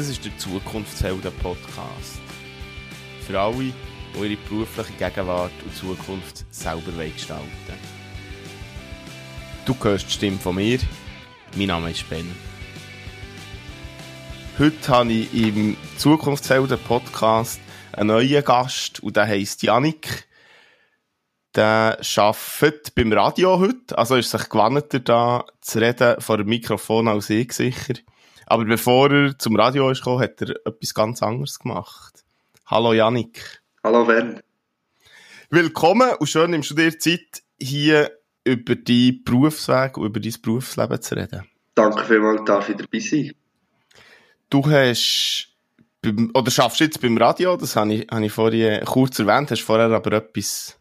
Das ist der Zukunftshelden-Podcast. Für alle, die ihre berufliche Gegenwart und Zukunft selber gestalten Du hörst die Stimme von mir. Mein Name ist Ben. Heute habe ich im Zukunftshelden-Podcast einen neuen Gast und der heisst Janik. Der arbeitet beim Radio heute, also ist sich gewandter da zu reden vor dem Mikrofon als ich sicher. Aber bevor er zum Radio ist gekommen, hat er etwas ganz anderes gemacht. Hallo Janik. Hallo Ben. Willkommen und schön nimmst du dir Zeit, hier über deinen Berufsweg und über dein Berufsleben zu reden. Danke vielmals, darf ich dabei sein. Du hast, beim, oder schaffst jetzt beim Radio, das habe ich, habe ich vorhin kurz erwähnt, hast vorher aber etwas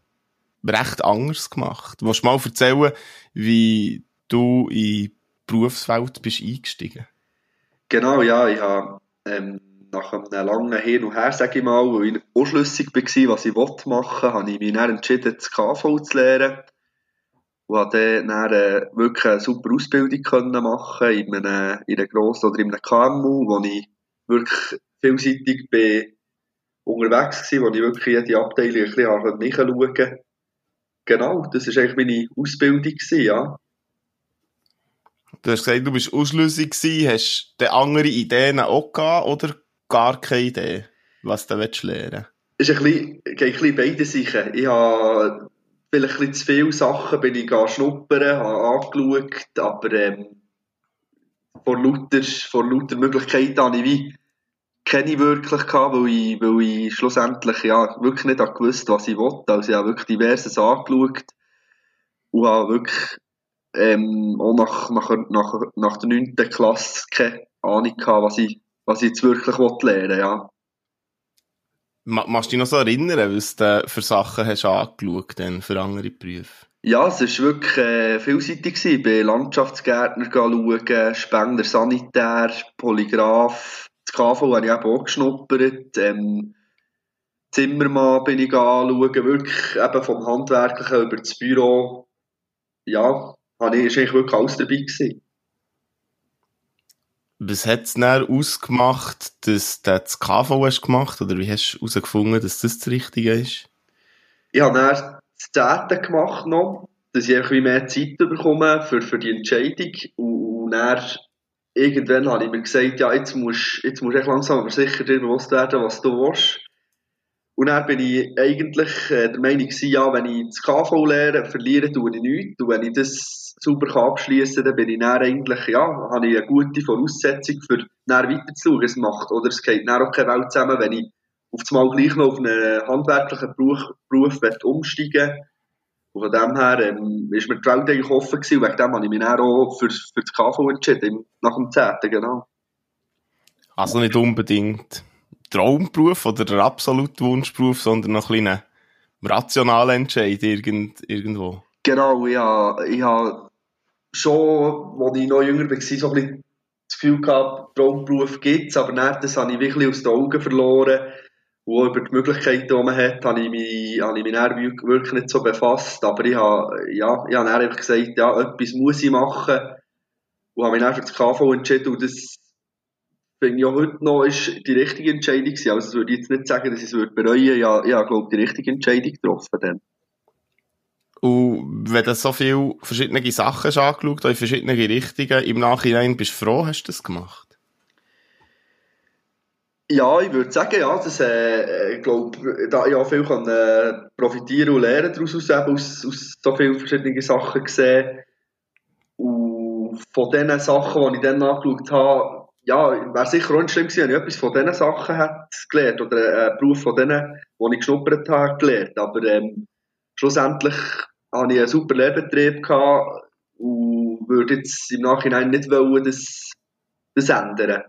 recht anderes gemacht. Willst du mal erzählen, wie du in die Berufswelt bist eingestiegen? Genau, ja, ich habe ähm, nach einem langen Hin und Her, sage ich mal, wo ich unschlüssig war, was ich machen wollte, habe ich mich dann entschieden, das KV zu lernen. Und habe dann äh, wirklich eine super Ausbildung können machen in einem, in einem grossen oder in einem KMU, wo ich wirklich vielseitig bin unterwegs war, wo ich wirklich jede Abteilung ein bisschen nachschauen konnte. Genau, das war eigentlich meine Ausbildung, ja. Du hast gesagt, du bist ausschlüssig. Hast du andere Ideen auch gehabt oder gar keine Idee, was du lernen willst? Ist ein bisschen, geht ein bisschen beide Sachen. Ich habe vielleicht ein zu viele Sachen bin ich schnuppern, habe angeschaut, aber ähm, vor lauter, vor lauter Möglichkeiten habe ich wie keine wirklich gehabt, weil ich, weil ich schlussendlich ja, wirklich nicht gewusst was ich wollte. Also ich habe wirklich diverses angeschaut und habe wirklich ähm, auch nach, nach, nach, nach der 9. Klasse keine Ahnung gehabt, was ich, was ich jetzt wirklich lernen will, ja. Machst du dich noch so erinnern, was du für Sachen hast angeschaut denn für andere Berufe? Ja, es war wirklich äh, vielseitig. Gewesen. Ich bin Landschaftsgärtner schauen, Spengler Sanitär, Polygraph, das KV habe ich eben auch geschnuppert, ähm, Zimmermann bin ich anschauen, wirklich eben vom Handwerklichen über das Büro. Ja, habe ich, ist eigentlich wirklich alles dabei gewesen. Was hat es dann ausgemacht, dass du das KV hast gemacht oder wie hast du herausgefunden, dass das das Richtige ist? Ich habe dann das Zehnte gemacht noch, dass ich ein mehr Zeit bekomme für, für die Entscheidung und, und dann irgendwann habe ich mir gesagt, ja, jetzt musst, jetzt musst du langsam aber sicher dir bewusst werden, was du willst. Und dann bin ich eigentlich äh, der Meinung ja, wenn ich das KV lehre, verliere tue ich nichts. Und wenn ich das super abschließen kann, dann bin ich dann eigentlich, ja, habe ich eine gute Voraussetzung für dann weiterzuschauen. Es macht, oder es geht dann auch keine Welt zusammen, wenn ich auf einmal gleich noch auf einen handwerklichen Beruf, Beruf umsteigen Und von dem her ähm, ist mir die Welt eigentlich offen gewesen. Und wegen dem habe ich mich dann auch für, für das KV entschieden, nach dem 10. genau. Also nicht unbedingt Traumberuf oder der absolute Wunschberuf, sondern noch ein bisschen rationaler Entscheid irgend, irgendwo. Genau, ja. Ich habe schon, als ich noch jünger war, so ein bisschen das Gefühl gehabt, Traumberuf gibt es, aber nicht, das habe ich wirklich aus den Augen verloren. Und über die Möglichkeiten, die man hat, habe ich mich, habe ich mich dann wirklich nicht so befasst. Aber ich habe, ja, ich habe dann einfach gesagt, ja, etwas muss ich machen. Und habe mich dann für das KV entschieden. Und das finde ich auch heute noch ist die richtige Entscheidung gewesen. Also, das würde ich jetzt nicht sagen, dass ich es würde bereuen. Ja, ich habe, glaube die richtige Entscheidung getroffen dann. Und wenn du so viele verschiedene Sachen hast angeschaut, in verschiedene Richtungen, im Nachhinein bist du froh, hast du das gemacht? Ja, ich würde sagen, ja, das, äh, ich glaube, da ich auch viel kann, äh, profitieren und lernen daraus, aus, aus, aus so vielen verschiedenen Sachen gesehen. Und von den Sachen, die ich dann angeschaut habe, ja, wäre sicher auch nicht schlimm gewesen, wenn ich etwas von diesen Sachen hätte gelernt oder einen Beruf von denen, die ich geschnuppert habe, gelernt. Aber ähm, schlussendlich hatte ich einen super Lehrbetrieb gehabt und würde jetzt im Nachhinein nicht wollen, das, das ändern.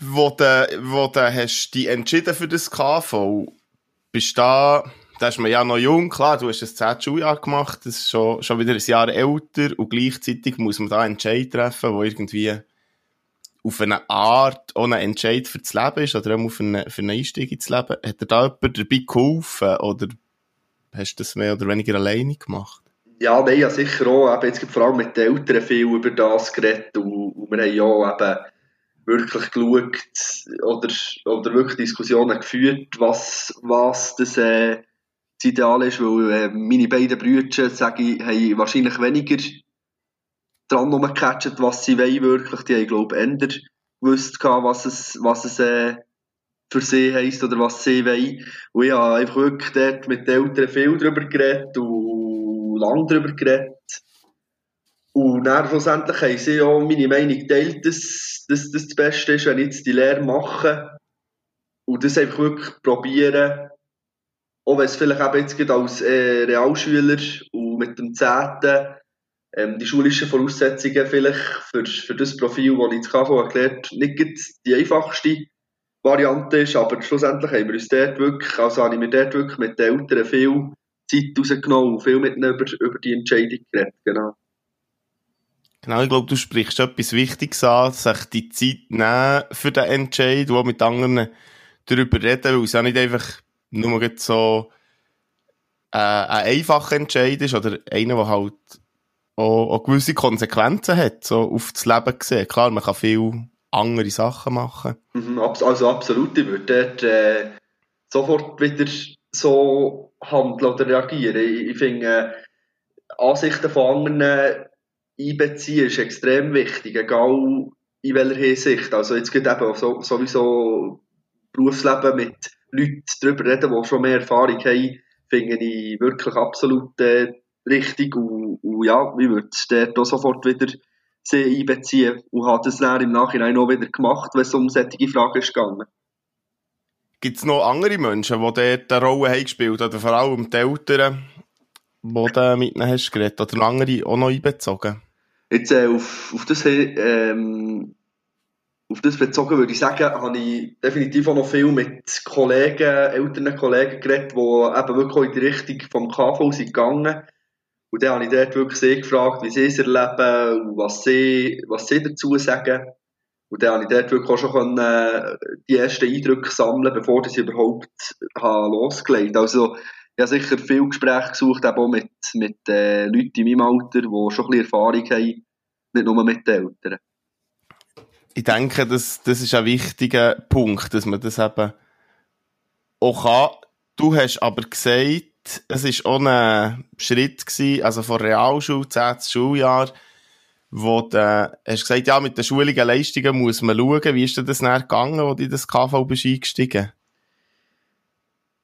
Wo du, wo du hast dich entschieden für das KV, bist du da, da ist man ja noch jung, klar, du hast ein 10. Schuljahr gemacht, das ist schon, schon wieder ein Jahr älter und gleichzeitig muss man da einen Entscheid treffen, wo irgendwie auf eine Art auch ein Entscheid für das Leben ist oder auch auf eine, für einen Einstieg ins Leben. Hat dir da jemand dabei geholfen oder hast du das mehr oder weniger alleine gemacht? Ja, nein, ja sicher auch. Eben, jetzt vor allem mit den Eltern viel über das geredet und, und wir haben ja eben wirklich geschaut oder, oder wirklich Diskussionen geführt, was, was das, äh, das Ideal ist, weil äh, meine beiden Brüder, sage ich, haben wahrscheinlich weniger dran rumgecatcht, was sie wollen wirklich. Die haben, glaube ich, eher gewusst, was es, was es äh, für sie heisst oder was sie wollen. Und ich habe einfach wirklich dort mit den Eltern viel darüber geredet und lang darüber geredet. Und dann schlussendlich haben sie auch meine Meinung geteilt, dass, dass das das Beste ist, wenn ich jetzt die Lehre mache und das einfach wirklich probieren, auch wenn es vielleicht eben jetzt als äh, Realschüler und mit dem 10. Ähm, die schulischen Voraussetzungen vielleicht für, für das Profil, das ich jetzt KV gelernt nicht die einfachste Variante ist, aber schlussendlich haben wir uns dort wirklich, also habe ich mir dort wirklich mit den Eltern viel Zeit rausgenommen und viel mit ihnen über, über die Entscheidung geredet, genau. Genau, ich glaube, du sprichst etwas Wichtiges an, sich die Zeit nehmen für den Entscheid, wo mit anderen darüber reden, weil es ja nicht einfach nur so äh, ein einfacher Entscheid ist oder einer, der halt auch, auch gewisse Konsequenzen hat, so auf das Leben gesehen. Klar, man kann viel andere Sachen machen. Mhm, also absolut, ich würde dort äh, sofort wieder so handeln oder reagieren. Ich, ich finde, äh, Ansichten von anderen einbeziehen ist extrem wichtig, egal in welcher Hinsicht. Also jetzt geht eben so, sowieso Berufsleben mit Leuten darüber reden, die schon mehr Erfahrung haben, finde ich wirklich absolut äh, richtig und, und ja, ich würde dort auch sofort wieder sie einbeziehen und habe das dann im Nachhinein auch wieder gemacht, wenn es um solche Fragen gegangen. Gibt es noch andere Menschen, die dort eine Rolle haben gespielt oder vor allem die Eltern, die du mit ihnen hast geredet oder andere auch noch einbezogen? Jetzt äh, auf, auf, das, ähm, auf das bezogen würde ich sagen, habe ich definitiv auch noch viel mit Kollegen, älteren Kollegen geredet, die eben wirklich in die Richtung vom KV sind gegangen. Und dann habe ich dort wirklich sehr gefragt, wie sie es erleben und was sie, was sie dazu sagen. Und dann habe ich dort wirklich auch schon können, äh, die ersten Eindrücke sammeln, bevor ich überhaupt habe losgelegt Also, ich habe sicher viel Gespräche gesucht, eben auch mit, mit äh, Leuten in meinem Alter, die schon ein bisschen Erfahrung haben, nicht nur mit den Eltern. Ich denke, das, das ist ein wichtiger Punkt, dass man das eben auch kann. Du hast aber gesagt, es war auch ein Schritt gewesen, also von Realschule, 10. Schuljahr, wo du hast gesagt, ja, mit den schulischen Leistungen muss man schauen. Wie ist denn das näher gegangen, wo du in das KV bist eingestiegen?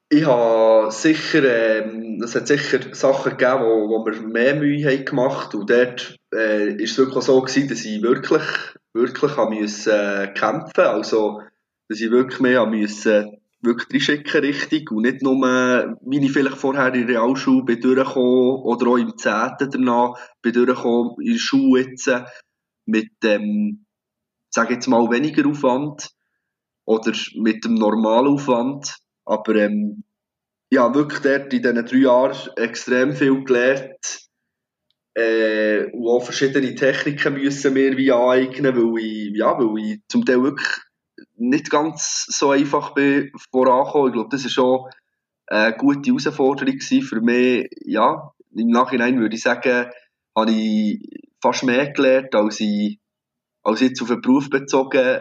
Ich habe sicher, ähm, es hat sicher Sachen gegeben, wo, wo wir mehr Mühe haben gemacht und dort äh, ist es wirklich so gewesen, dass ich wirklich, wirklich haben müssen, äh, kämpfen also dass ich wirklich mehr müssen, wirklich reinschicken richtig und nicht nur, wie ich vielleicht vorher in der Realschule bin durchgekommen oder auch im 10. danach bin durchgekommen, in der Schule jetzt mit dem, sage jetzt mal, weniger Aufwand oder mit dem normalen Aufwand aber ähm, ja, wirklich dort in diesen drei Jahren extrem viel gelernt. Äh, und auch verschiedene Techniken müssen wir wie aneignen, weil ich, ja, weil ich zum Teil wirklich nicht ganz so einfach bin vorangekommen. Ich glaube, das war schon eine gute Herausforderung für mich. Ja, im Nachhinein würde ich sagen, habe ich fast mehr gelernt, als ich, als ich jetzt auf den Beruf bezogen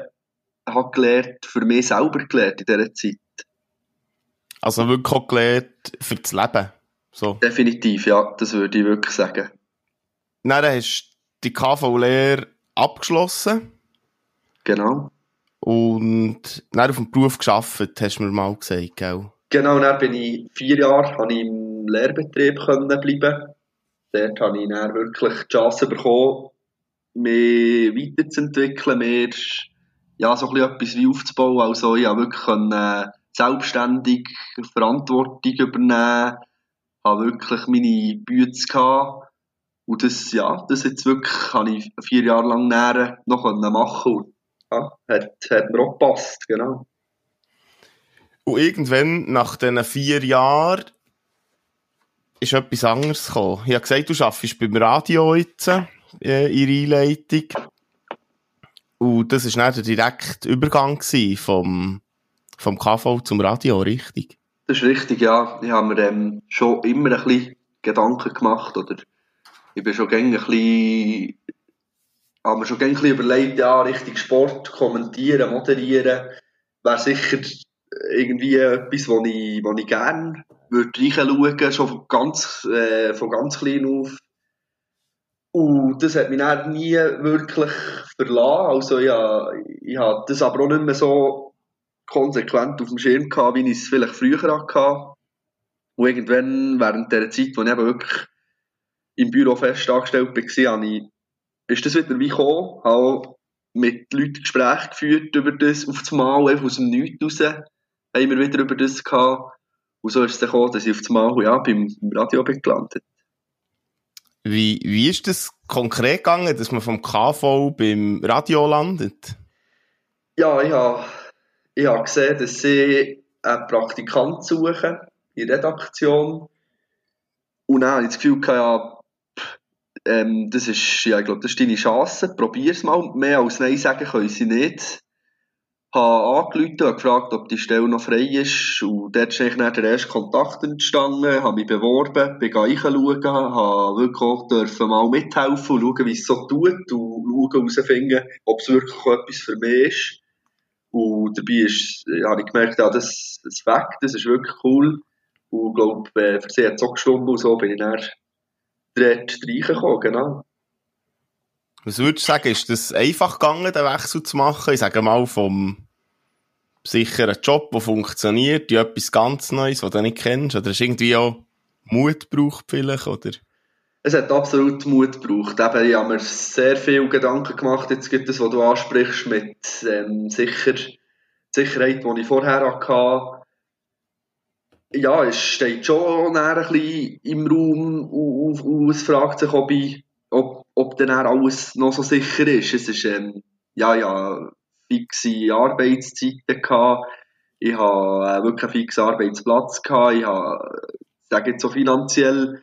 habe gelernt, für mich selber gelernt in dieser Zeit. Also wirklich auch gelernt für das Leben. So. Definitiv, ja, das würde ich wirklich sagen. Dann hast du die KV-Lehre abgeschlossen. Genau. Und dann auf dem Beruf geschafft, hast du mir mal gesagt, gell? Genau, dann bin ich vier Jahre habe ich im Lehrbetrieb können bleiben. Dort habe ich dann wirklich die Chance bekommen, mich weiterzuentwickeln, mehr ja, so ein bisschen etwas wie aufzubauen. Also ich habe wirklich können, selbstständig Verantwortung übernehmen, habe wirklich meine Bücher gehabt. Und das, ja, das jetzt wirklich, habe ich vier Jahre lang näher noch machen und, ja, hat, hat mir auch gepasst, genau. Und irgendwann, nach diesen vier Jahren, ist etwas anderes gekommen. Ich habe gesagt, du arbeitest beim Radio jetzt, äh, in der Einleitung. Und das war dann der direkte Übergang vom vom KV zum Radio, richtig? Das ist richtig, ja. Ich habe mir ähm, schon immer ein bisschen Gedanken gemacht oder ich bin schon gerne ein bisschen habe mir schon ein bisschen überlegt, ja, richtig Sport, kommentieren, moderieren, wäre sicher irgendwie etwas, wo ich, wo ich gerne würde reinschauen, schon von ganz, äh, von ganz klein auf. Und das hat mich dann nie wirklich verlassen. Also ja, ich hatte das aber auch nicht mehr so konsequent auf dem Schirm gehabt, wie ich es vielleicht früher hatte. Und irgendwann, während der Zeit, wo ich eben wirklich im Büro fest angestellt war, habe ich, ist das wieder wie gekommen, habe mit Leuten Gespräche geführt über das, auf das Mal, einfach aus dem Nichts raus, haben wir wieder über das gehabt. Und so ist es gekommen, dass ich auf das Mal ja, beim, beim Radio bin gelandet. Wie, wie ist das konkret gegangen, dass man vom KV beim Radio landet? Ja, ich habe, ich habe gesehen, dass sie einen Praktikant suchen in der Redaktion. Und dann habe ich das Gefühl, ja, ähm, das ist, ja, ich glaube, das ist deine Chance. Probier es mal. Mehr als Nein sagen können sie nicht. Ich habe angerufen und gefragt, ob die Stelle noch frei ist. Und dort ist eigentlich der erste Kontakt entstanden. habe mich beworben, bin reinschauen, habe wirklich auch dürfen mal mithelfen und schauen, wie es so tut. Und schauen, herausfinden, ob es wirklich etwas für mich ist. Und dabei ist, ja, habe ich gemerkt, ja, das, das weg, das ist wirklich cool. Und ich glaube, äh, für sie hat es auch gestimmt und so bin ich dann dort reingekommen, genau. Was würdest du sagen, ist das einfach gegangen, den Wechsel zu machen? Ich sage mal, vom sicheren Job, der funktioniert, in etwas ganz Neues, was du nicht kennst? Oder du irgendwie auch Mut gebraucht vielleicht, oder? Es hat absolut Mut gebraucht. Eben, ich habe mir sehr viele Gedanken gemacht, jetzt gibt es, was du ansprichst, mit ähm, Sicher Sicherheit, die ich vorher hatte. Ja, es steht schon ein bisschen im Raum und, und, es fragt sich, ob ich ob, ob dann alles noch so sicher ist. Es ist, ähm, ja, ja, fixe Arbeitszeiten gehabt. Ich habe äh, wirklich einen fixen Arbeitsplatz gehabt. Ich habe, sage jetzt so finanziell,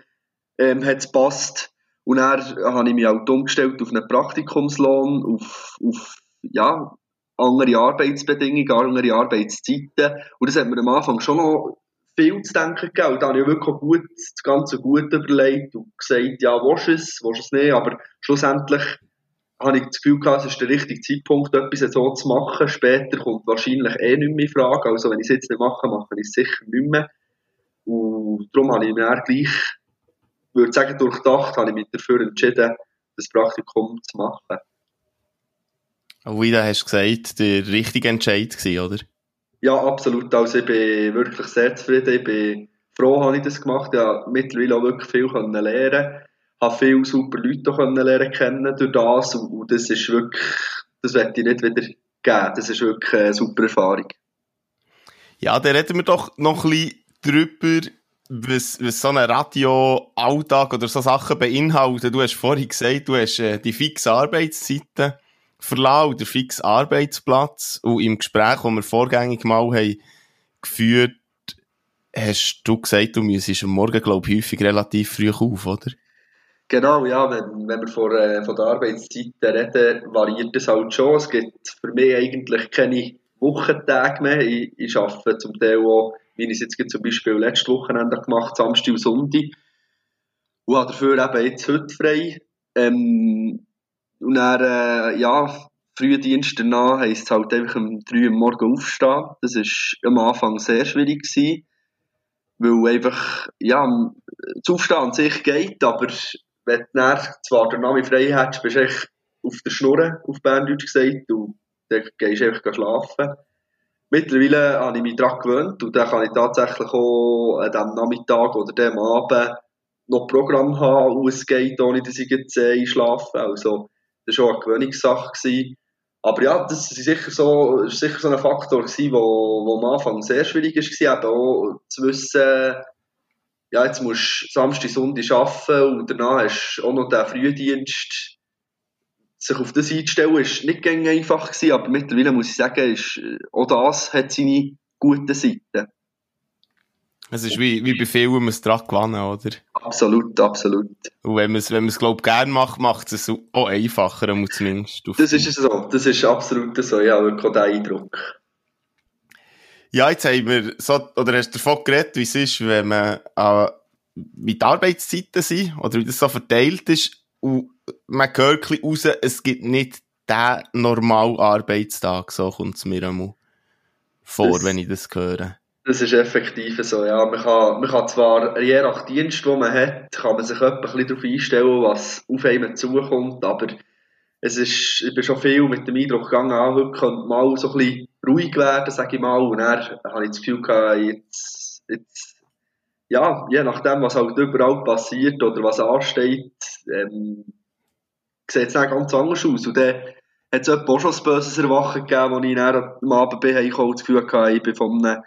ähm, hat es gepasst. Und dann habe ich mich auch umgestellt auf einen Praktikumslohn, auf, auf, ja, andere Arbeitsbedingungen, andere Arbeitszeiten. Und das hat mir am Anfang schon noch viel zu denken gegeben. Und da habe ich wirklich gut, das Ganze gut überlegt und gesagt, ja, willst du es, willst du es nicht, aber schlussendlich habe ich das Gefühl gehabt, es ist der richtige Zeitpunkt, etwas so zu machen. Später kommt wahrscheinlich eh nicht mehr in Frage. Also wenn ich es jetzt nicht mache, mache ich es sicher nicht mehr. Und darum habe ich mir dann gleich, ich würde sagen, durchdacht, habe ich mich dafür entschieden, das Praktikum zu machen. Wie du hast gesagt, der richtige Entscheid gewesen, oder? Ja, absolut. Also ich bin wirklich sehr zufrieden. Ich bin froh, habe ich das gemacht. Ich habe mittlerweile auch wirklich viel lernen Ich habe viele super Leute können lernen kennen durch das und, und das ist wirklich, das werde ich nicht wieder geben. Das ist wirklich eine super Erfahrung. Ja, dann reden wir doch noch ein bisschen drüber, was, was so ein Radio-Alltag oder so Sachen beinhaltet. Du hast vorhin gesagt, du hast äh, die fixe Arbeitszeiten verlassen, der fixen Arbeitsplatz. Und im Gespräch, das wir vorgängig mal haben geführt, hast du gesagt, du müsstest am Morgen, glaube ich, häufig relativ früh auf, oder? Genau, ja, wenn, wenn wir von, äh, von der Arbeitszeit reden, variiert es halt schon. Es gibt für mich eigentlich keine Wochentage mehr. Ich, ich arbeite zum Teil auch, wie ich es jetzt zum Beispiel letztes Wochenende gemacht Samstag und Sonntag. Und habe dafür eben jetzt heute frei. Ähm, und dann, äh, ja, Frühdienst danach heisst es halt einfach um 3 Uhr morgen aufstehen. Das war am Anfang sehr schwierig gewesen, weil einfach, ja, das Aufstehen an sich geht, aber wenn du dann zwar den Namen frei hättest, bist du echt auf der Schnur, auf Berndeutsch gesagt, und dann gehst du einfach schlafen. Mittlerweile habe ich mich daran gewöhnt und dann kann ich tatsächlich auch an diesem Nachmittag oder dem Abend noch Programm haben, wo es geht, ohne dass ich jetzt einschlafe. Also, das war auch eine Gewöhnungssache. Aber ja, das ist sicher so, sicher so ein Faktor gewesen, wo, wo am Anfang sehr schwierig war, eben auch zu wissen, ja, jetzt musst du Samstag, Sonntag arbeiten und danach hast du auch noch den Frühdienst. Sich auf das einzustellen, ist nicht einfach gewesen, aber mittlerweile muss ich sagen, ist, auch das hat seine guten Seiten. Es ist wie, wie bei Filmen, man es dran gewonnen, oder? Absolut, absolut. Und wenn man es, wenn man es, glaub, gern macht, macht es auch einfacher, zumindest. Das ist es so. Das ist absolut so. Ja, wirklich auch der Eindruck. Ja, jetzt haben wir so, oder hast du davon geredet, wie es ist, wenn man, äh, wie die Arbeitszeiten sind, oder wie das so verteilt ist. Und man hört ein raus, es gibt nicht den normalen Arbeitstag, so kommt es mir einmal vor, das, wenn ich das höre. Das ist effektiv so, ja. Man kann, man kann zwar, je nach Dienst, den man hat, kann man sich ein darauf einstellen, was auf einen zukommt, aber es ist, ich bin schon viel mit dem Eindruck gegangen, ah, heute könnte mal so ein bisschen ruhig werden, sage ich mal, und dann habe ich das Gefühl gehabt, jetzt, jetzt ja, je nachdem, was halt überall passiert oder was ansteht, ähm, sieht es dann ganz anders aus. Und dann hat es auch schon ein böses Erwachen gegeben, als ich dann am Abend bin, ich das Gefühl hatte, ich bin von einem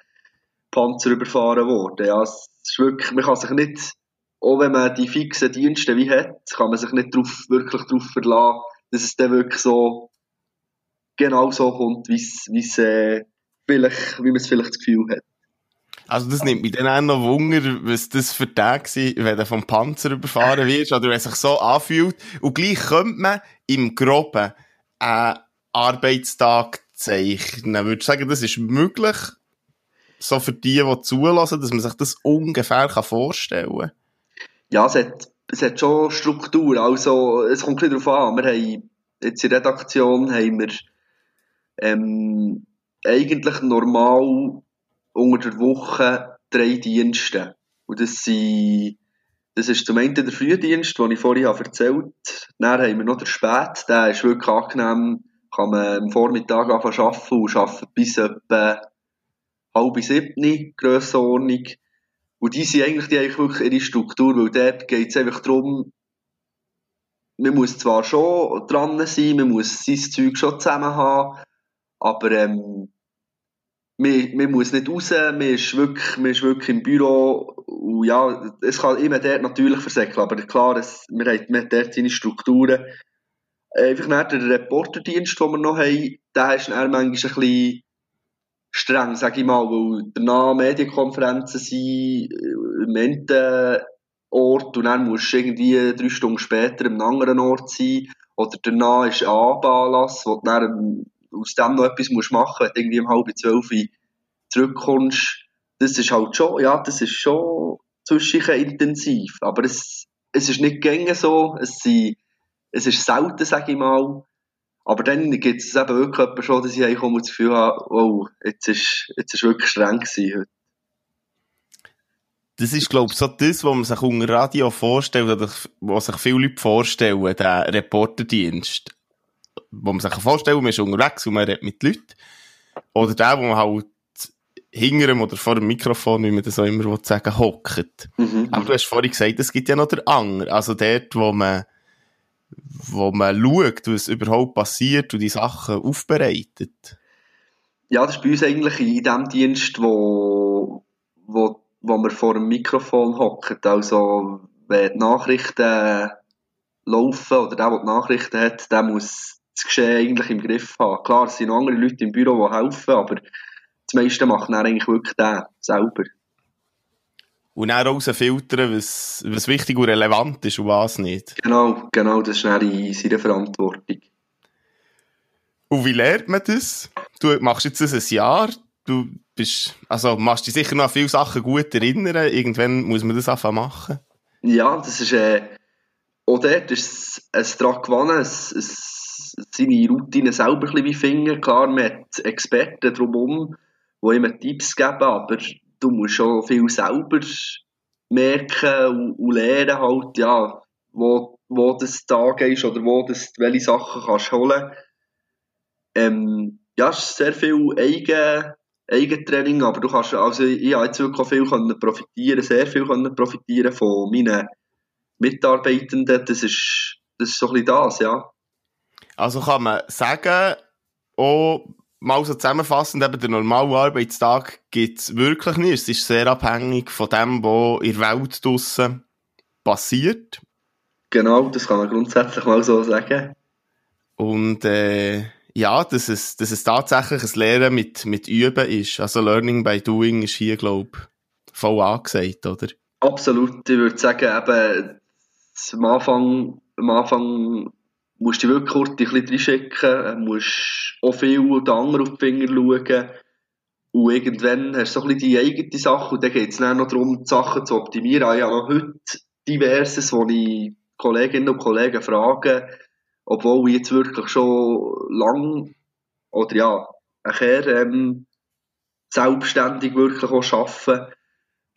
Panzer überfahren worden. Ja, es ist wirklich, man kann sich nicht, auch wenn man die fixen Dienste wie hat, kann man sich nicht drauf, wirklich darauf verlassen, dass es dann wirklich so genau so kommt, wie es, äh, vielleicht, wie man es vielleicht das Gefühl hat. Also das nimmt mich dann auch noch Wunder, was das für Tage sind, wenn du vom Panzer überfahren wirst oder wenn es sich so anfühlt. Und gleich könnte man im Groben einen Arbeitstag zeichnen. Würdest du sagen, das ist möglich? So für die, die zulassen, dass man sich das ungefähr vorstellen kann? Ja, es hat, es hat schon Struktur. Also, es kommt ein darauf an. Wir haben, jetzt in der Redaktion haben wir, ähm, eigentlich normal unter der Woche drei Dienste. Und das sind, das ist zum einen der Frühdienst, den ich vorhin erzählt habe. Dann haben wir noch den Spät, der ist wirklich angenehm, kann man am Vormittag anfangen zu arbeiten und arbeitet bis etwa halb sieben, Grössenordnung. Und die sind eigentlich, die eigentlich wirklich ihre Struktur, weil dort geht es einfach darum, man muss zwar schon dran sein, man muss sein Zeug schon zusammen haben, aber ähm, man, man muss nicht raus, man ist, wirklich, man ist wirklich im Büro und ja, es kann immer dort natürlich versäckeln, aber klar, es, man, hat, man hat dort seine Strukturen. Einfach nach der Reporterdienst, den wir noch haben, der ist dann manchmal ein bisschen streng, sage ich mal, weil danach Medienkonferenzen sind, äh, im Ort und dann musst du irgendwie drei Stunden später einem anderen Ort sein oder danach ist ein Abendanlass, wo du dann aus dem noch etwas musst machen musst, wenn du irgendwie um halb zwölf zurückkommst, das ist halt schon, ja, das ist schon zwischen intensiv. Aber es, es ist nicht gängig so, es, sind, es ist selten, sage ich mal. Aber dann gibt es eben wirklich schon, dass ich eigentlich das Gefühl habe, oh, jetzt ist, jetzt ist wirklich streng gewesen heute. Das ist, glaube ich, so das, was man sich unter Radio vorstellt, oder was sich viele Leute vorstellen, der Reporterdienst wo man sich vorstellen kann, man ist unterwegs und man redet mit Leuten. Oder der, wo man halt hinter ihm oder vor dem Mikrofon, wie man das auch immer sagen hockt. Mhm. Aber du hast vorhin gesagt, es gibt ja noch der Anger. Also dort, wo man, wo man schaut, was überhaupt passiert und die Sachen aufbereitet. Ja, das ist bei uns eigentlich in dem Dienst, wo, wo, wo wir vor dem Mikrofon hocken. Also, wenn die Nachrichten laufen oder der, der die Nachrichten hat, der muss das Geschehen eigentlich im Griff haben. Klar, es sind noch andere Leute im Büro, die helfen, aber das meiste macht dann eigentlich wirklich der selber. Und dann rausfiltern, was, was wichtig und relevant ist und was nicht. Genau, genau, das ist dann in seiner Verantwortung. Und wie lernt man das? Du machst jetzt das ein Jahr, du bist, also machst dich sicher noch an viele Sachen gut erinnern, irgendwann muss man das einfach machen. Ja, das ist, äh, auch dort ist es daran gewonnen, es, es seine Routine selber ein bisschen finden. Klar, man hat Experten drumherum, die ihm Tipps geben, aber du musst schon viel selber merken und, und lernen halt, ja, wo, wo das Tag ist oder wo das, welche Sachen kannst holen. Ähm, ja, es ist sehr viel Eigen, Eigentraining, aber du kannst, also ich habe jetzt wirklich viel können profitieren, sehr viel können profitieren von meinen Mitarbeitenden, das ist, das ist so ein bisschen das, ja. Also kann man sagen, auch mal so zusammenfassend, eben der normale Arbeitstag gibt es wirklich nicht. Es ist sehr abhängig von dem, was in der Welt draussen passiert. Genau, das kann man grundsätzlich mal so sagen. Und äh, ja, dass es, dass es tatsächlich ein Lehren mit, mit Üben ist. Also Learning by Doing ist hier, glaube ich, voll angesagt, oder? Absolut. Ich würde sagen, eben, am Anfang, am Anfang musst dich wirklich kurz ein bisschen reinschicken, musst auch viel den anderen auf die Finger schauen. Und irgendwann hast du so ein bisschen die eigene Sache und dann geht es dann noch darum, die Sachen zu optimieren. Ich habe noch heute diverses, wo ich Kolleginnen und Kollegen fragen, obwohl ich jetzt wirklich schon lang oder ja, nachher ähm, selbstständig wirklich auch arbeite,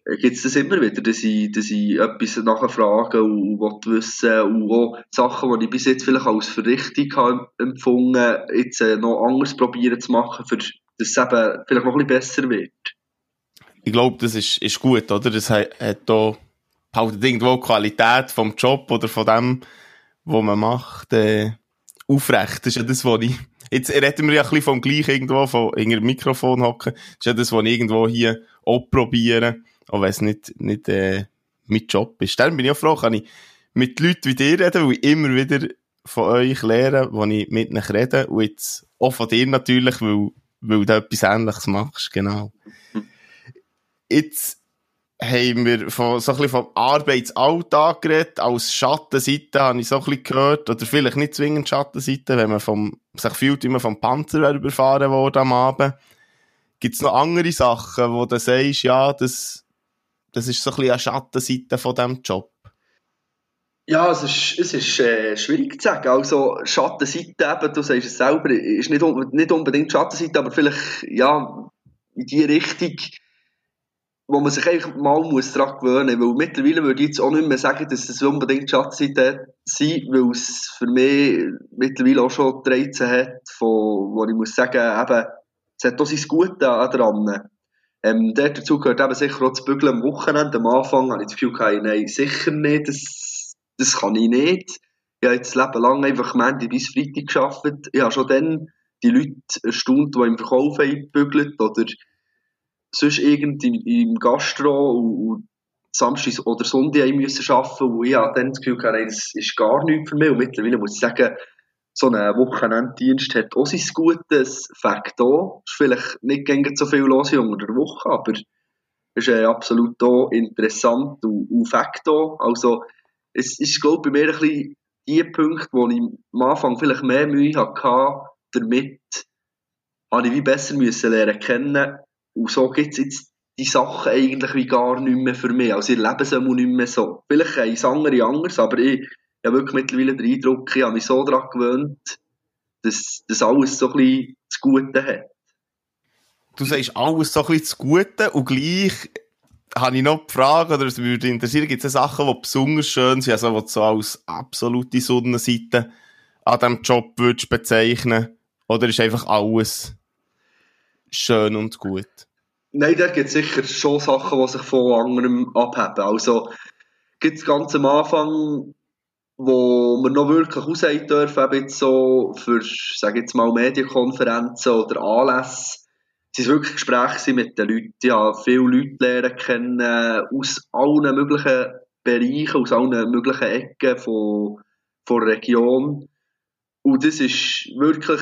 gibt es das immer wieder, dass ich, dass ich etwas nachfrage und, und wissen und auch Sachen, die ich bis jetzt vielleicht als für richtig habe empfunden, jetzt äh, noch anders probieren zu machen, für, dass es eben vielleicht noch ein bisschen besser wird. Ich glaube, das ist, ist gut, oder? Das hat, halt irgendwo die Qualität vom Job oder von dem, was man macht, äh, aufrecht. Das ist ja das, was ich, jetzt reden wir ja ein bisschen vom gleichen irgendwo, von irgendeinem Mikrofon hocken. Das ist ja das, was ich irgendwo hier auch probiere auch wenn es nicht, nicht äh, mein Job ist. Dann bin ich auch froh, kann ich mit Leuten wie dir reden, weil ich immer wieder von euch lerne, wo ich mit ihnen rede und jetzt auch von dir natürlich, weil, weil du etwas Ähnliches machst, genau. Jetzt haben wir von, so ein bisschen vom Arbeitsalltag geredet, als Schattenseite habe ich so ein bisschen gehört, oder vielleicht nicht zwingend Schattenseite, wenn man vom, sich fühlt, wie man vom Panzer überfahren wurde am Abend. Gibt es noch andere Sachen, wo du sagst, ja, das, das ist so ein bisschen eine Schattenseite von diesem Job. Ja, es ist, es ist äh, schwierig zu sagen. Also, Schattenseite eben, du sagst es selber, ist nicht, nicht unbedingt Schattenseite, aber vielleicht, ja, in die Richtung, wo man sich eigentlich mal muss daran gewöhnen muss. Weil mittlerweile würde ich jetzt auch nicht mehr sagen, dass es unbedingt Schattenseite sein, weil es für mich mittlerweile auch schon 13 hat, von, wo ich muss sagen, eben, es hat auch sein Gute dran. Ähm, dazu gehört eben sicher auch das Bügeln am Wochenende. Am Anfang habe ich das Gefühl, gehabt, nein, sicher nicht, das, das kann ich nicht. Ich habe jetzt das Leben lang einfach Montag bis Freitag gearbeitet. Ich habe schon dann die Leute erstaunt, die im Verkauf bügelt oder sonst irgendwie im Gastro und, und Samstag oder Sonntag müssen arbeiten und ich dann das Gefühl, nein, das ist gar nichts für mich. Und mittlerweile muss ich sagen, so ein Wochenenddienst hat auch sein gutes Fakt auch. Ist vielleicht nicht gegen so viel los unter der Woche, aber ist äh, absolut auch interessant und, und Fakt. Also, es ist, glaube ich, bei mir ein bisschen die Punkte, wo ich am Anfang vielleicht mehr Mühe hatte, damit habe ich wie besser müssen lernen kennen. Und so gibt es jetzt die Sachen eigentlich wie gar nicht mehr für mich. Also, ihr Leben soll nicht mehr so. Vielleicht es andere anders, aber ich, ich habe wirklich mittlerweile den Eindruck, ich habe mich so daran gewöhnt, dass das alles so ein bisschen das Gute hat. Du sagst alles so ein bisschen das Gute und gleich habe ich noch die Frage, oder es würde interessieren, gibt es Sachen, die besonders schön sind, also die so als absolute Sonnenseite an diesem Job würdest bezeichnen oder ist einfach alles schön und gut? Nein, da gibt es sicher schon Sachen, die sich von anderem abheben. Also, gibt es ganz am Anfang wo wir noch wirklich aussagen dürfen, eben jetzt so für, sage jetzt mal, Medienkonferenzen oder Anlässe, es waren wirklich Gespräche mit den Leuten. Habe viele Leute lernen kennen, aus allen möglichen Bereichen, aus allen möglichen Ecken von, von der Region. Und das ist wirklich,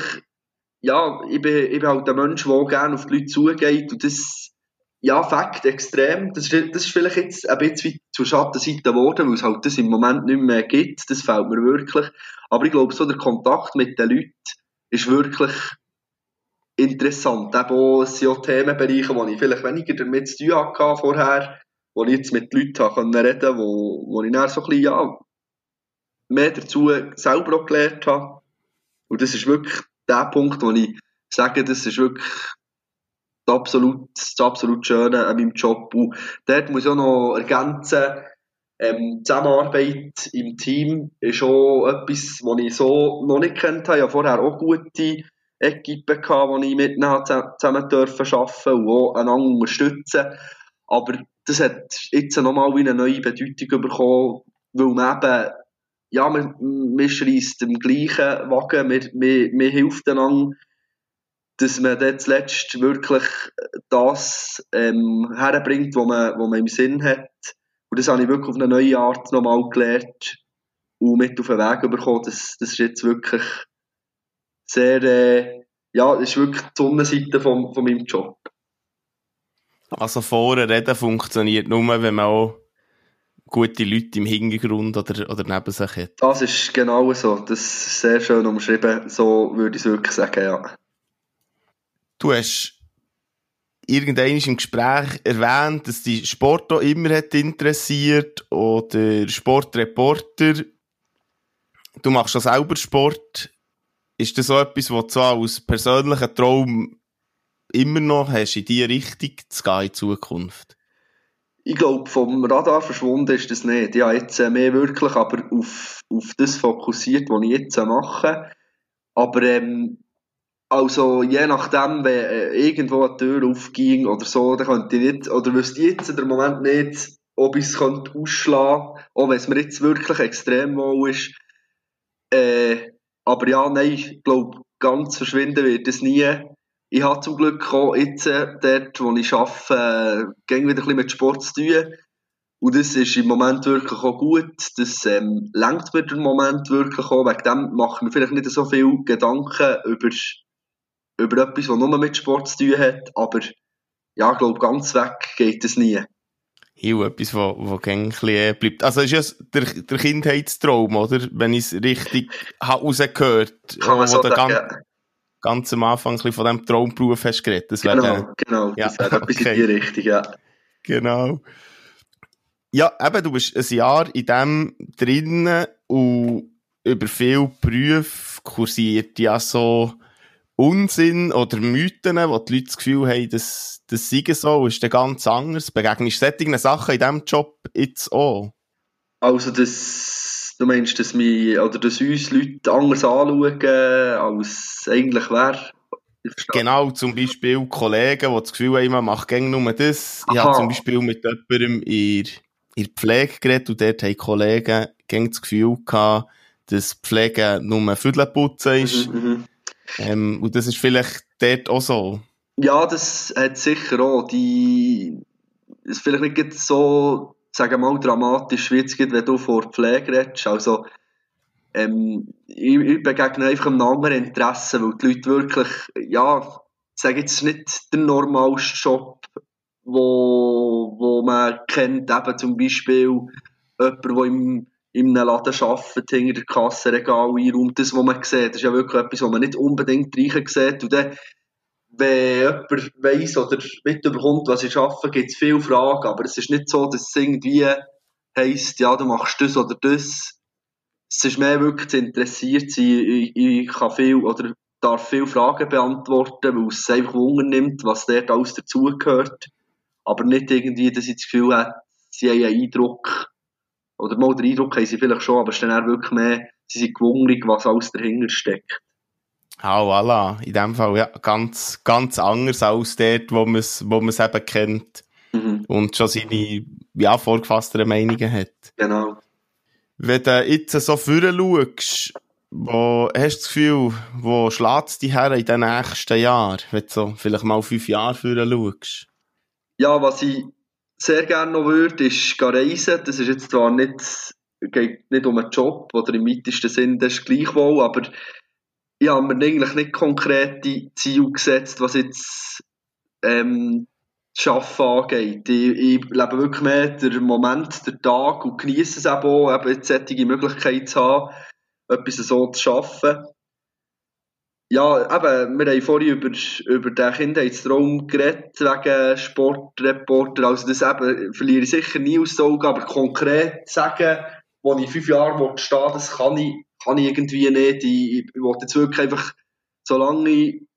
ja, ich bin, ich bin halt ein Mensch, der gerne auf die Leute zugeht und das ja, Fakt, extrem. Das ist, das ist vielleicht jetzt ein bisschen zur Schattenseite geworden, weil es halt das im Moment nicht mehr gibt. Das fehlt mir wirklich. Aber ich glaube, so der Kontakt mit den Leuten ist wirklich interessant. Eben auch, es sind auch Themenbereiche, wo ich vielleicht weniger damit zu tun hatte vorher, wo ich jetzt mit Leuten reden konnte, wo, wo ich dann so ein bisschen, ja, mehr dazu selber auch gelernt habe. Und das ist wirklich der Punkt, wo ich sage, das ist wirklich das absolut, das absolut Schöne an meinem Job. Und dort muss ich auch noch ergänzen, ähm, Zusammenarbeit im Team ist auch etwas, was ich so noch nicht kennt habe. Ich hatte vorher auch gute gehabt, die ich mit zusammen arbeiten und auch einander unterstützen. Aber das hat jetzt nochmal eine neue Bedeutung bekommen, weil man eben, ja, man, man schreist im gleichen Wagen, man, man, man hilft einander dass man dort zuletzt wirklich das ähm, herbringt, was man, was man im Sinn hat. Und das habe ich wirklich auf eine neue Art nochmal gelernt und mit auf den Weg bekommen. Das, das ist jetzt wirklich sehr, äh, ja, das ist wirklich die Sonnenseite von, von meinem Job. Also vorher reden funktioniert nur, wenn man auch gute Leute im Hintergrund oder, oder neben sich hat. Das ist genau so. Das ist sehr schön umschrieben. So würde ich es wirklich sagen, ja. Du hast irgendwann im Gespräch erwähnt, dass die Sport auch immer hat interessiert oder Sportreporter. du machst schon selber Sport. Ist das so etwas, was du als persönlichen Traum immer noch hast, in diese Richtung zu gehen in Zukunft? Ich glaube, vom Radar verschwunden ist das nicht. Ja, jetzt äh, mehr wirklich aber auf, auf das fokussiert, was ich jetzt mache. Aber ähm, also je nachdem, wenn äh, irgendwo eine Tür aufging oder so, dann könnte ich nicht, oder wüsste ich jetzt in dem Moment nicht, ob ich es ausschlagen könnte, auch wenn es mir jetzt wirklich extrem wohl ist. Äh, aber ja, nein, ich glaube, ganz verschwinden wird es nie ich habe zum Glück auch jetzt, äh, dort, wo ich arbeite, äh, wieder ein bisschen mit Sport zu tun. Und das ist im Moment wirklich auch gut. Das ähm, lenkt mir im Moment wirklich auch. Wegen dem mache ich mir vielleicht nicht so viel Gedanken über, über etwas, was nur mit Sport zu tun hat. Aber ja, ich glaube, ganz weg geht es nie. Hier etwas, was wo, wo gängig bleibt. Also ist es der, der Kindheitstraum, oder? Wenn ich es richtig rausgehört habe. Kann so sagen, ganz am Anfang von diesem Traumberuf hast geredet. Das genau, der, genau. Ja, das wäre etwas okay. in die Richtung, ja. Genau. Ja, eben, du bist ein Jahr in dem drinnen und über viele Berufe kursiert ja so Unsinn oder Mythen, wo die Leute das Gefühl haben, dass das sei so, ist dann ganz anders. Begegnest du solchen Sachen in diesem Job jetzt auch? Also das Du meinst, dass, mich, oder dass uns Leute anders anschauen, als eigentlich wäre? Genau, zum Beispiel Kollegen, die das Gefühl haben, man macht gerne nur das. Aha. Ich habe zum Beispiel mit jemandem in, in Pflege geredet und dort haben Kollegen gerne das Gefühl gehabt, dass Pflege nur Viertelputzen ist. Mhm, mhm, ähm, und das ist vielleicht dort auch so. Ja, das hat sicher auch. Die, ist vielleicht nicht so sagen mal, dramatisch wird es, wenn du vor Pflege redest. Also, ähm, ich, ich begegne einfach einem anderen Interesse, weil die Leute wirklich, ja, ich sage jetzt nicht der normalste Job, wo, wo man kennt, eben zum Beispiel jemand, der im, in einem Laden arbeitet, hinter der Kasse Regal einräumt, das, was man sieht, das ist ja wirklich etwas, was man nicht unbedingt reichen sieht. Und dann wenn jemand weiss oder mitbekommt, was ich arbeite, gibt es viele Fragen. Aber es ist nicht so, dass es irgendwie heisst, ja, du machst das oder das. Es ist mehr wirklich zu interessiert sein. Ich, ich kann viel oder darf viele Fragen beantworten, weil es einfach Wunder nimmt, was dort alles dazugehört. Aber nicht irgendwie, dass ich das Gefühl habe, sie haben einen Eindruck, oder mal den Eindruck haben sie vielleicht schon, aber es ist dann auch wirklich mehr, sie sind gewundert, was alles dahinter steckt. Ah, voilà. In dem Fall, ja, ganz, ganz anders als dort, wo man es wo man's eben kennt. Mhm. Und schon seine, ja, vorgefassten Meinungen hat. Genau. Wenn du jetzt so vorher schaust, wo hast du das Gefühl, wo schlägt es dich her in den nächsten Jahren? Wenn du so vielleicht mal fünf Jahre vorher schaust? Ja, was ich sehr gerne noch würde, ist reisen. Das ist jetzt zwar nicht, geht nicht um einen Job, oder im weitesten Sinn, das ist gleichwohl, aber ich habe mir eigentlich nicht konkrete Ziele gesetzt, was jetzt ähm, das Arbeiten angeht. Ich, ich lebe wirklich mehr den Moment, den Tag und genieße es eben auch, eben solche Möglichkeit zu haben, etwas so zu arbeiten. Ja, eben, wir haben vorhin über, über den Kindheitstraum geredet, wegen Sportreporter. Also das eben, verliere ich sicher nie aus den Augen, aber konkret sagen, wo ich fünf Jahre stehen will, das kann ich kann ich irgendwie nicht. Ich, ich will jetzt wirklich einfach, solange ich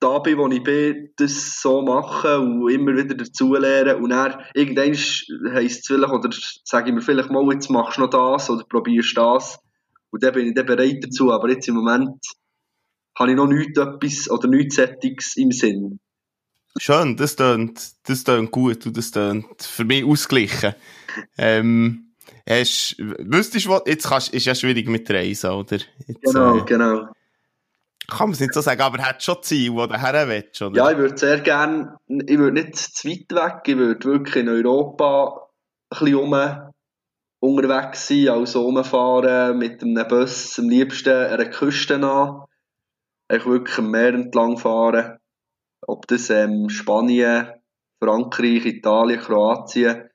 da bin, wo ich bin, das so machen und immer wieder dazulernen. Und dann, irgendwann heisst es vielleicht, oder sage ich mir vielleicht mal, jetzt machst du noch das oder probierst das. Und dann bin ich dann bereit dazu. Aber jetzt im Moment habe ich noch nichts etwas oder nichts Settings im Sinn. Schön, das tönt, das tönt gut und das tönt für mich ausgeglichen. Ähm, Hast, wüsstest du, jetzt kannst, ist ja schwierig mit Reisen, oder? Jetzt, genau, äh, genau. Kann man es nicht so sagen, aber hat schon Ziel, wo du her willst, oder? Ja, ich würde sehr gerne, ich würde nicht zu weit weg, ich würde wirklich in Europa ein bisschen um, unterwegs sein, also rumfahren mit einem Bus, am liebsten an der Küste an, eigentlich wirklich am Meer entlang fahren. Ob das ähm, Spanien, Frankreich, Italien, Kroatien,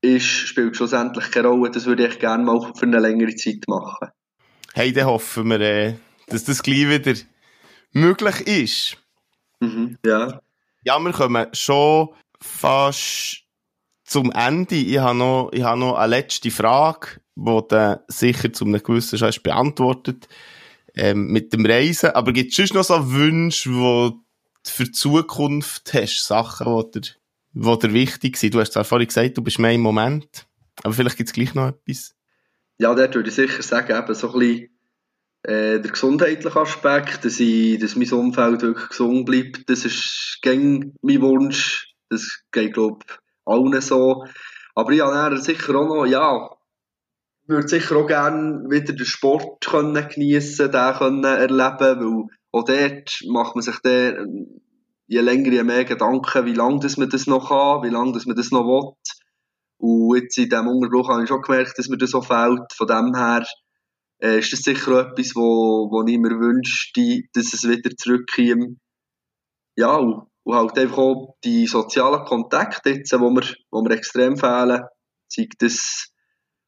ist, spielt schlussendlich keine Rolle. Das würde ich gerne mal für eine längere Zeit machen. Hey, dann hoffen wir, äh, dass das gleich wieder möglich ist. Mhm, ja. Ja, wir kommen schon fast zum Ende, ich habe noch, ich habe noch eine letzte Frage, die dann sicher zu einem gewissen Scheiß beantwortet, ähm, mit dem Reisen. Aber gibt es sonst noch so Wünsche, die du für die Zukunft hast? Sachen, die dir, die dir wichtig sind? Du hast zwar vorhin gesagt, du bist mehr im Moment, aber vielleicht gibt es gleich noch etwas. Ja, dort würde ich sicher sagen, eben so ein bisschen äh, der gesundheitliche Aspekt, dass, ich, dass mein Umfeld wirklich gesund bleibt, das ist gäng mein Wunsch. Das geht, glaube ich, allen so. Aber habe sicher auch noch, ja, würde sicher auch gerne wieder den Sport können geniessen, den können erleben, weil auch dort macht man sich dann je länger, je mehr Gedanken, wie lange man das noch kann, wie lange man das noch will. Und jetzt in diesem Unterbruch habe ich schon gemerkt, dass mir das so fehlt. Von dem her äh, ist das sicher auch etwas, wo, wo ich mir wünschte, dass es wieder zurückkommt. Ja, und, und halt einfach auch die sozialen Kontakte jetzt, wo mir, wo mir extrem fehlen, sei das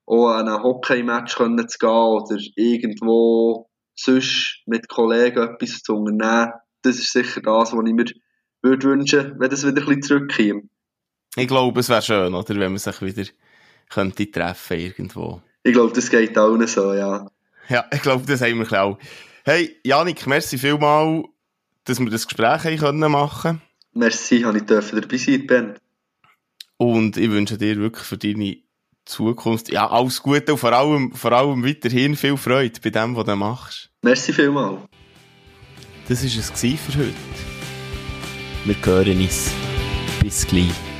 auch an ein Hockey-Match zu gehen oder irgendwo sonst mit Kollegen etwas zu unternehmen. Das ist sicher das, was ich mir würde wünschen, wenn das wieder ein bisschen zurückkäme. Ich glaube, es wäre schön, oder, wenn man sich wieder könnte treffen irgendwo. Ich glaube, das geht allen so, ja. Ja, ich glaube, das haben wir auch. Hey, Janik, merci vielmal, dass wir das Gespräch haben machen können. Merci, habe ich dabei sein, Ben. Und ich wünsche dir wirklich für deine Zukunft, ja, alles Gute und vor allem, vor allem weiterhin viel Freude bei dem, was du machst. Merci vielmal. Das war es für heute. Wir hören uns. Bis gleich.